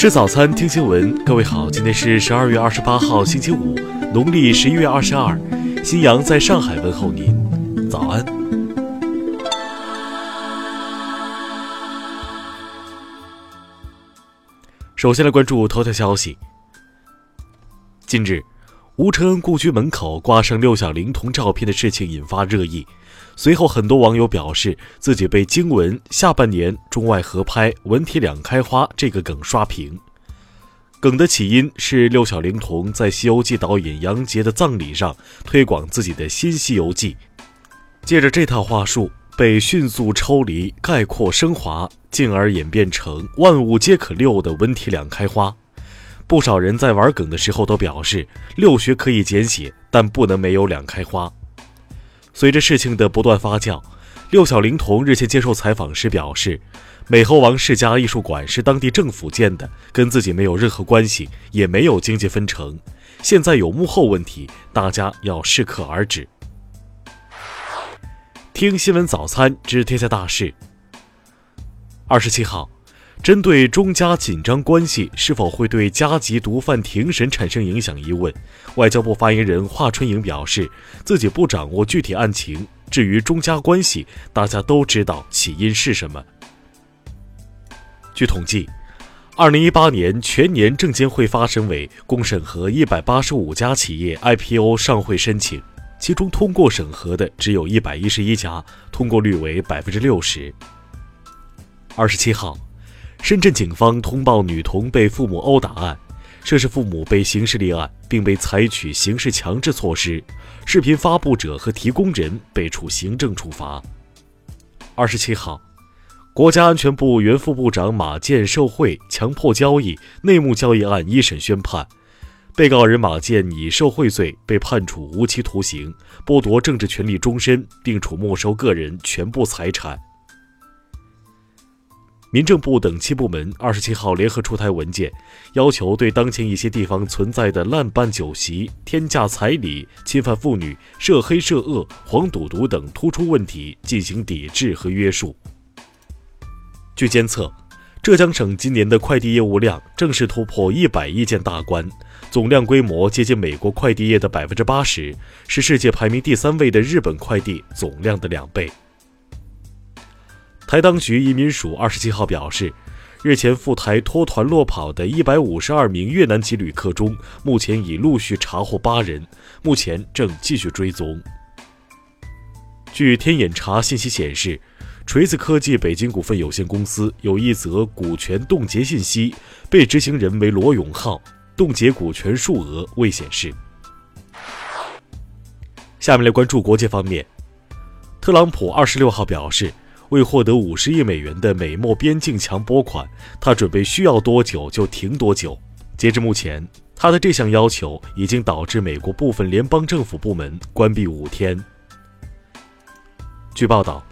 吃早餐，听新闻。各位好，今天是十二月二十八号，星期五，农历十一月二十二。新阳在上海问候您，早安。首先来关注头条消息。近日，吴承恩故居门口挂上六小龄童照片的事情引发热议。随后，很多网友表示自己被经文“下半年中外合拍，文体两开花”这个梗刷屏。梗的起因是六小龄童在《西游记》导演杨洁的葬礼上推广自己的新《西游记》，借着这套话术被迅速抽离、概括、升华，进而演变成“万物皆可六”的文体两开花。不少人在玩梗的时候都表示，六学可以简写，但不能没有两开花。随着事情的不断发酵，六小龄童日前接受采访时表示，美猴王世家艺术馆是当地政府建的，跟自己没有任何关系，也没有经济分成。现在有幕后问题，大家要适可而止。听新闻早餐知天下大事。二十七号。针对中加紧张关系是否会对加急毒贩庭审产生影响一问，外交部发言人华春莹表示，自己不掌握具体案情。至于中加关系，大家都知道起因是什么。据统计，二零一八年全年证监会发审委共审核一百八十五家企业 IPO 上会申请，其中通过审核的只有一百一十一家，通过率为百分之六十。二十七号。深圳警方通报女童被父母殴打案，涉事父母被刑事立案，并被采取刑事强制措施。视频发布者和提供人被处行政处罚。二十七号，国家安全部原副部长马建受贿、强迫交易、内幕交易案一审宣判，被告人马建以受贿罪被判处无期徒刑，剥夺政治权利终身，并处没收个人全部财产。民政部等七部门二十七号联合出台文件，要求对当前一些地方存在的滥办酒席、天价彩礼、侵犯妇女、涉黑涉恶、黄赌毒等突出问题进行抵制和约束。据监测，浙江省今年的快递业务量正式突破一百亿件大关，总量规模接近美国快递业的百分之八十，是世界排名第三位的日本快递总量的两倍。台当局移民署二十七号表示，日前赴台脱团落跑的一百五十二名越南籍旅客中，目前已陆续查获八人，目前正继续追踪。据天眼查信息显示，锤子科技北京股份有限公司有一则股权冻结信息，被执行人为罗永浩，冻结股权数额未显示。下面来关注国际方面，特朗普二十六号表示。为获得五十亿美元的美墨边境墙拨款，他准备需要多久就停多久。截至目前，他的这项要求已经导致美国部分联邦政府部门关闭五天。据报道，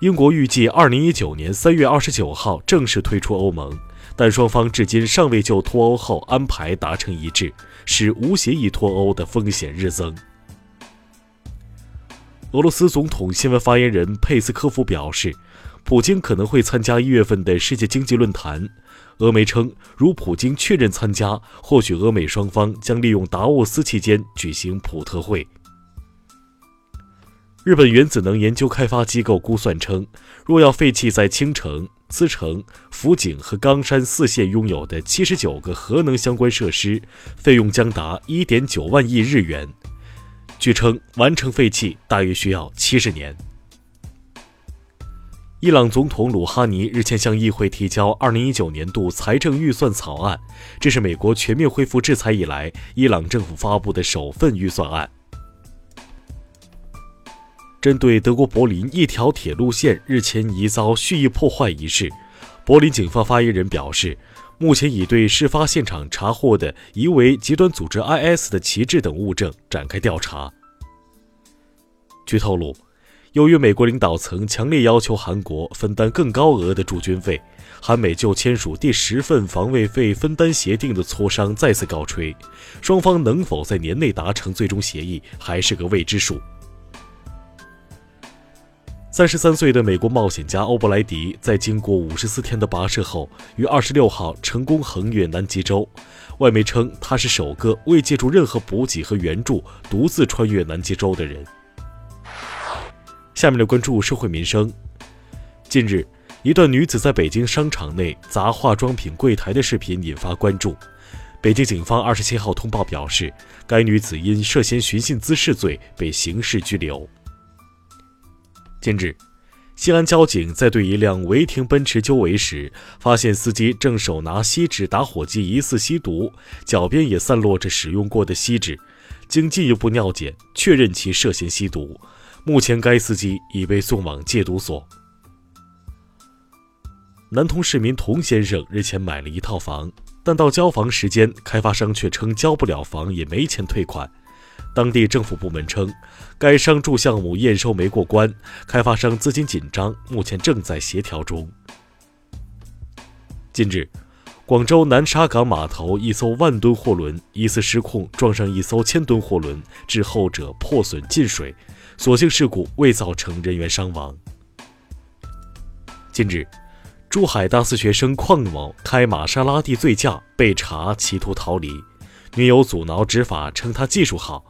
英国预计二零一九年三月二十九号正式退出欧盟，但双方至今尚未就脱欧后安排达成一致，使无协议脱欧的风险日增。俄罗斯总统新闻发言人佩斯科夫表示，普京可能会参加一月份的世界经济论坛。俄媒称，如普京确认参加，或许俄美双方将利用达沃斯期间举行普特会。日本原子能研究开发机构估算称，若要废弃在青城、茨城、福井和冈山四县拥有的七十九个核能相关设施，费用将达一点九万亿日元。据称，完成废弃大约需要七十年。伊朗总统鲁哈尼日前向议会提交二零一九年度财政预算草案，这是美国全面恢复制裁以来伊朗政府发布的首份预算案。针对德国柏林一条铁路线日前疑遭蓄意破坏一事，柏林警方发言人表示。目前已对事发现场查获的疑为极端组织 IS 的旗帜等物证展开调查。据透露，由于美国领导层强烈要求韩国分担更高额的驻军费，韩美就签署第十份防卫费分担协定的磋商再次告吹，双方能否在年内达成最终协议还是个未知数。三十三岁的美国冒险家欧布莱迪，在经过五十四天的跋涉后，于二十六号成功横越南极洲。外媒称他是首个未借助任何补给和援助独自穿越南极洲的人。下面来关注社会民生。近日，一段女子在北京商场内砸化妆品柜台的视频引发关注。北京警方二十七号通报表示，该女子因涉嫌寻衅滋事罪被刑事拘留。近日，西安交警在对一辆违停奔驰纠围时，发现司机正手拿锡纸打火机，疑似吸毒，脚边也散落着使用过的锡纸。经进一步尿检，确认其涉嫌吸毒。目前，该司机已被送往戒毒所。南通市民童先生日前买了一套房，但到交房时间，开发商却称交不了房，也没钱退款。当地政府部门称，该商住项目验收没过关，开发商资金紧张，目前正在协调中。近日，广州南沙港码头一艘万吨货轮疑似失控撞上一艘千吨货轮，致后者破损进水，所幸事故未造成人员伤亡。近日，珠海大四学生邝某开玛莎拉蒂醉驾被查，企图逃离，女友阻挠执法，称他技术好。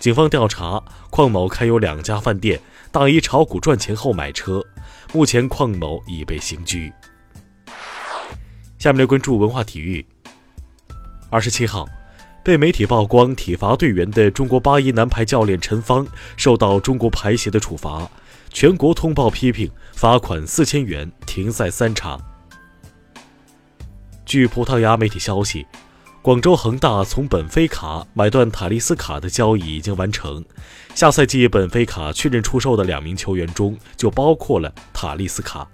警方调查，邝某开有两家饭店，大一炒股赚钱后买车。目前，邝某已被刑拘。下面来关注文化体育。二十七号，被媒体曝光体罚队员的中国八一男排教练陈芳受到中国排协的处罚，全国通报批评，罚款四千元，停赛三场。据葡萄牙媒体消息。广州恒大从本菲卡买断塔利斯卡的交易已经完成，下赛季本菲卡确认出售的两名球员中就包括了塔利斯卡。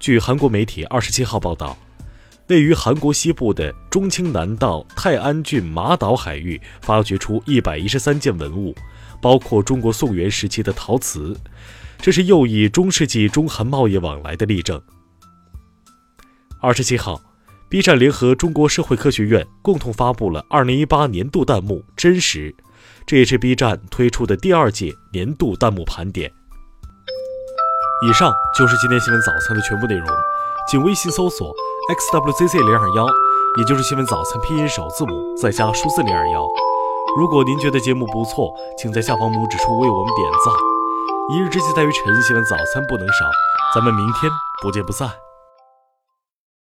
据韩国媒体二十七号报道，位于韩国西部的中清南道泰安郡马岛海域发掘出一百一十三件文物，包括中国宋元时期的陶瓷，这是又一中世纪中韩贸易往来的例证。二十七号。B 站联合中国社会科学院共同发布了2018年度弹幕“真实”，这也是 B 站推出的第二届年度弹幕盘点。以上就是今天新闻早餐的全部内容，请微信搜索 xwzc 零二幺，也就是新闻早餐拼音首字母再加数字零二幺。如果您觉得节目不错，请在下方拇指处为我们点赞。一日之计在于晨，新闻早餐不能少，咱们明天不见不散。